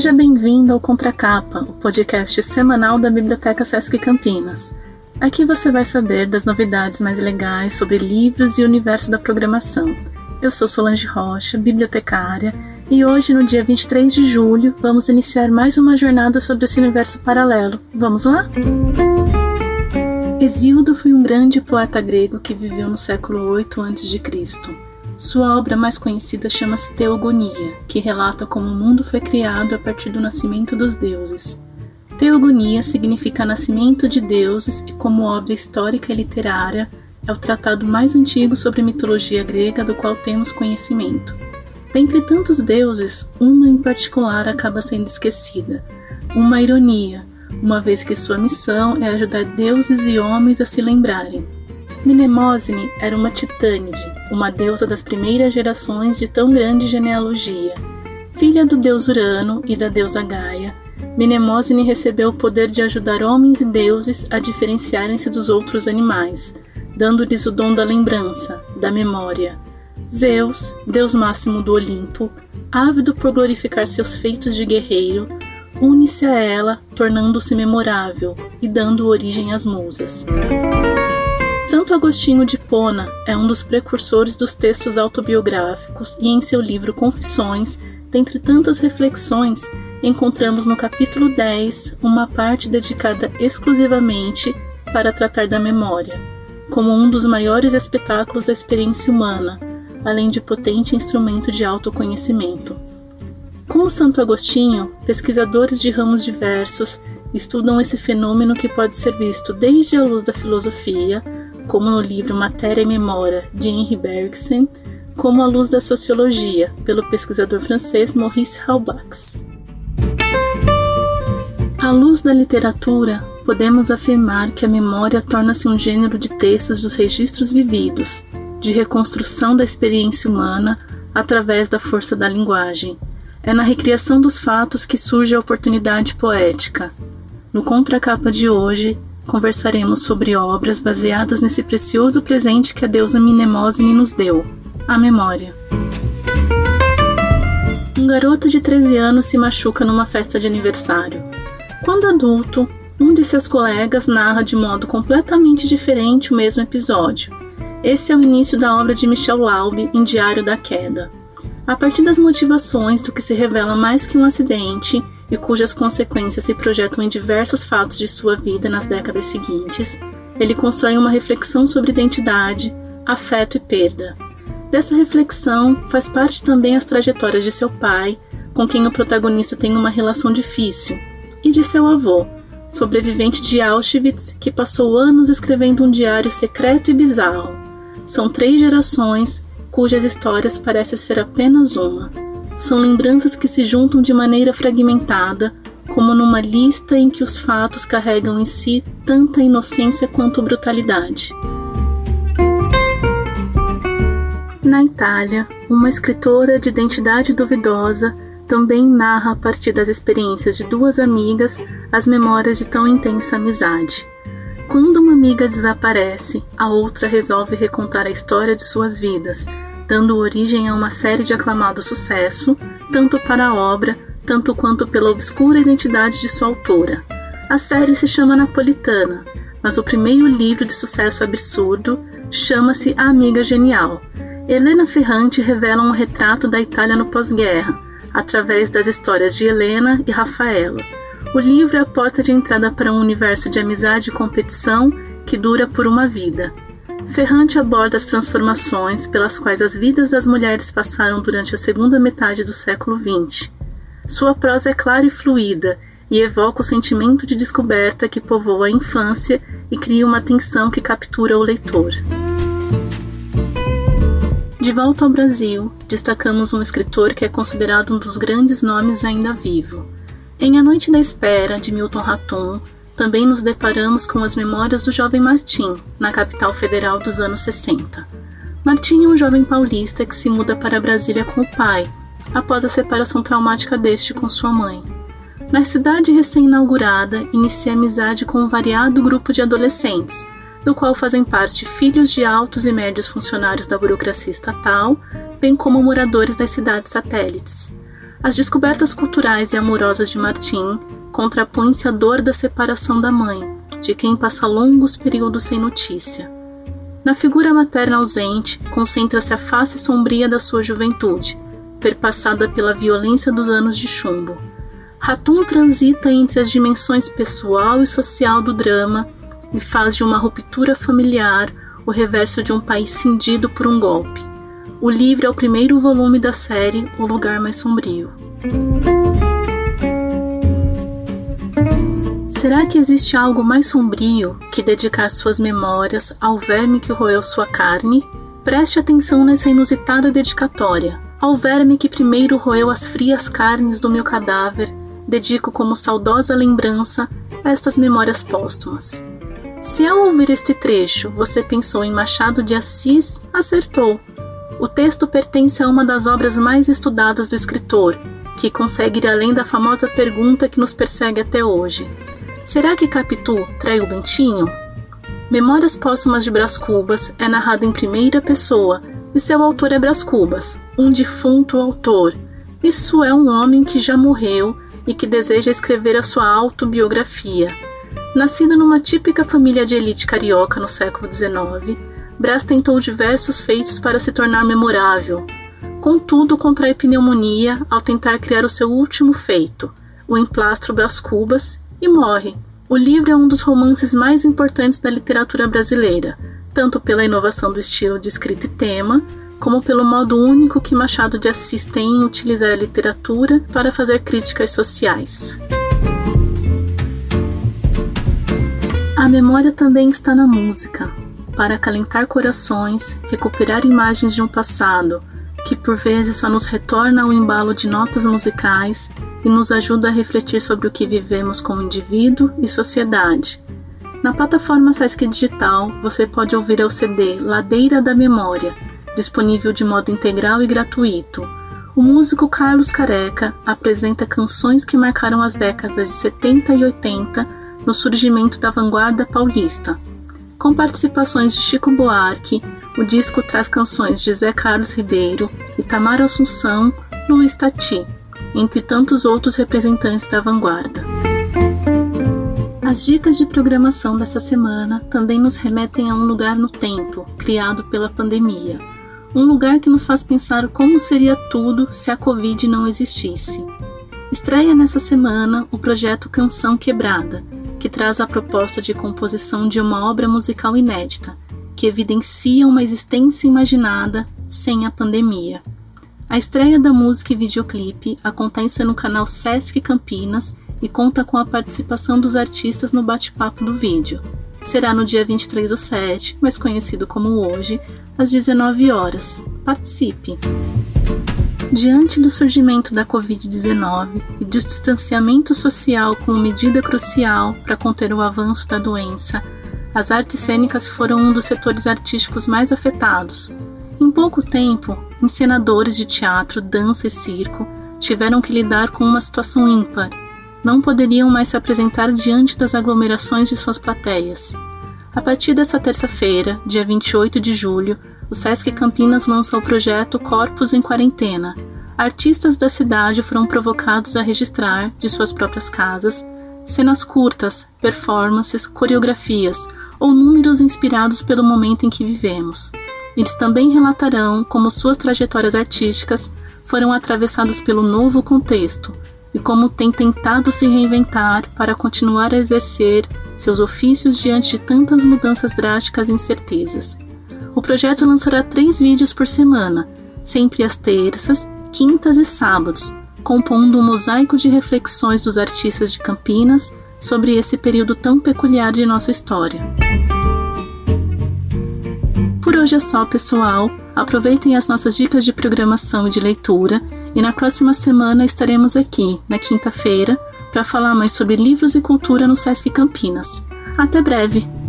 Seja bem-vindo ao Contracapa, o podcast semanal da Biblioteca Sesc Campinas. Aqui você vai saber das novidades mais legais sobre livros e o universo da programação. Eu sou Solange Rocha, bibliotecária, e hoje, no dia 23 de julho, vamos iniciar mais uma jornada sobre esse universo paralelo. Vamos lá? Hesíodo foi um grande poeta grego que viveu no século 8 a.C. Sua obra mais conhecida chama-se Teogonia, que relata como o mundo foi criado a partir do nascimento dos deuses. Teogonia significa nascimento de deuses e, como obra histórica e literária, é o tratado mais antigo sobre mitologia grega do qual temos conhecimento. Dentre tantos deuses, uma em particular acaba sendo esquecida, uma ironia, uma vez que sua missão é ajudar deuses e homens a se lembrarem. Mnemosine era uma titânide, uma deusa das primeiras gerações de tão grande genealogia. Filha do deus Urano e da deusa Gaia, Mnemosine recebeu o poder de ajudar homens e deuses a diferenciarem-se dos outros animais, dando-lhes o dom da lembrança, da memória. Zeus, deus máximo do Olimpo, ávido por glorificar seus feitos de guerreiro, une-se a ela, tornando-se memorável e dando origem às musas. Santo Agostinho de Pona é um dos precursores dos textos autobiográficos e em seu livro Confissões, dentre tantas reflexões, encontramos no capítulo 10 uma parte dedicada exclusivamente para tratar da memória, como um dos maiores espetáculos da experiência humana, além de potente instrumento de autoconhecimento. Como Santo Agostinho, pesquisadores de ramos diversos estudam esse fenômeno que pode ser visto desde a luz da filosofia, como no livro Matéria e Memória de Henri Bergson, como à luz da sociologia, pelo pesquisador francês Maurice Halbach. À luz da literatura, podemos afirmar que a memória torna-se um gênero de textos dos registros vividos, de reconstrução da experiência humana através da força da linguagem. É na recriação dos fatos que surge a oportunidade poética. No contracapa de hoje, conversaremos sobre obras baseadas nesse precioso presente que a deusa Mnemosine nos deu, a memória. Um garoto de 13 anos se machuca numa festa de aniversário. Quando adulto, um de seus colegas narra de modo completamente diferente o mesmo episódio. Esse é o início da obra de Michel Laube em Diário da Queda. A partir das motivações do que se revela mais que um acidente, e cujas consequências se projetam em diversos fatos de sua vida nas décadas seguintes, ele constrói uma reflexão sobre identidade, afeto e perda. Dessa reflexão faz parte também as trajetórias de seu pai, com quem o protagonista tem uma relação difícil, e de seu avô, sobrevivente de Auschwitz, que passou anos escrevendo um diário secreto e bizarro. São três gerações cujas histórias parecem ser apenas uma são lembranças que se juntam de maneira fragmentada, como numa lista em que os fatos carregam em si tanta inocência quanto brutalidade. Na Itália, uma escritora de identidade duvidosa também narra a partir das experiências de duas amigas as memórias de tão intensa amizade. Quando uma amiga desaparece, a outra resolve recontar a história de suas vidas, dando origem a uma série de aclamado sucesso, tanto para a obra, tanto quanto pela obscura identidade de sua autora. A série se chama Napolitana, mas o primeiro livro de sucesso absurdo chama-se A Amiga Genial. Helena Ferrante revela um retrato da Itália no pós-guerra, através das histórias de Helena e Rafaela. O livro é a porta de entrada para um universo de amizade e competição que dura por uma vida. Ferrante aborda as transformações pelas quais as vidas das mulheres passaram durante a segunda metade do século XX. Sua prosa é clara e fluida e evoca o sentimento de descoberta que povoa a infância e cria uma tensão que captura o leitor. De volta ao Brasil, destacamos um escritor que é considerado um dos grandes nomes ainda vivo. Em A Noite da Espera, de Milton Raton, também nos deparamos com as memórias do jovem Martim, na capital federal dos anos 60. Martim é um jovem paulista que se muda para Brasília com o pai, após a separação traumática deste com sua mãe. Na cidade recém-inaugurada, inicia amizade com um variado grupo de adolescentes, do qual fazem parte filhos de altos e médios funcionários da burocracia estatal, bem como moradores das cidades satélites. As descobertas culturais e amorosas de Martim contrapõem-se à dor da separação da mãe, de quem passa longos períodos sem notícia. Na figura materna ausente, concentra-se a face sombria da sua juventude, perpassada pela violência dos anos de chumbo. Ratum transita entre as dimensões pessoal e social do drama e faz de uma ruptura familiar o reverso de um país cindido por um golpe. O livro é o primeiro volume da série O Lugar Mais Sombrio. Será que existe algo mais sombrio que dedicar suas memórias ao verme que roeu sua carne? Preste atenção nessa inusitada dedicatória. Ao verme que primeiro roeu as frias carnes do meu cadáver, dedico como saudosa lembrança estas memórias póstumas. Se ao ouvir este trecho você pensou em Machado de Assis, acertou. O texto pertence a uma das obras mais estudadas do escritor, que consegue ir além da famosa pergunta que nos persegue até hoje: Será que Capitu traiu Bentinho? Memórias Póstumas de Brás Cubas é narrado em primeira pessoa e seu autor é Brás Cubas, um defunto autor. Isso é um homem que já morreu e que deseja escrever a sua autobiografia. Nascido numa típica família de elite carioca no século XIX, Brás tentou diversos feitos para se tornar memorável. Contudo, contrai pneumonia ao tentar criar o seu último feito, o emplastro Brás Cubas, e morre. O livro é um dos romances mais importantes da literatura brasileira, tanto pela inovação do estilo de escrita e tema, como pelo modo único que Machado de Assis tem em utilizar a literatura para fazer críticas sociais. A memória também está na música, para acalentar corações, recuperar imagens de um passado que por vezes só nos retorna ao embalo de notas musicais e nos ajuda a refletir sobre o que vivemos como indivíduo e sociedade. Na plataforma Sesc Digital, você pode ouvir o CD Ladeira da Memória, disponível de modo integral e gratuito. O músico Carlos Careca apresenta canções que marcaram as décadas de 70 e 80 no surgimento da vanguarda paulista. Com participações de Chico Buarque, o disco traz canções de Zé Carlos Ribeiro, Itamar Assunção, Luiz Tati entre tantos outros representantes da vanguarda. As dicas de programação dessa semana também nos remetem a um lugar no tempo, criado pela pandemia. Um lugar que nos faz pensar como seria tudo se a Covid não existisse. Estreia nessa semana o projeto Canção Quebrada, que traz a proposta de composição de uma obra musical inédita, que evidencia uma existência imaginada sem a pandemia. A estreia da música e videoclipe acontece no canal Sesc Campinas e conta com a participação dos artistas no bate-papo do vídeo. Será no dia 23 do 7, mais conhecido como hoje, às 19 horas. Participe! Diante do surgimento da Covid-19 e do distanciamento social como medida crucial para conter o avanço da doença, as artes cênicas foram um dos setores artísticos mais afetados, em pouco tempo, encenadores de teatro, dança e circo tiveram que lidar com uma situação ímpar. Não poderiam mais se apresentar diante das aglomerações de suas plateias. A partir dessa terça-feira, dia 28 de julho, o Sesc Campinas lança o projeto Corpos em Quarentena. Artistas da cidade foram provocados a registrar, de suas próprias casas, cenas curtas, performances, coreografias ou números inspirados pelo momento em que vivemos. Eles também relatarão como suas trajetórias artísticas foram atravessadas pelo novo contexto e como têm tentado se reinventar para continuar a exercer seus ofícios diante de tantas mudanças drásticas e incertezas. O projeto lançará três vídeos por semana, sempre às terças, quintas e sábados, compondo um mosaico de reflexões dos artistas de Campinas sobre esse período tão peculiar de nossa história. Por hoje é só, pessoal. Aproveitem as nossas dicas de programação e de leitura, e na próxima semana estaremos aqui, na quinta-feira, para falar mais sobre livros e cultura no Sesc Campinas. Até breve!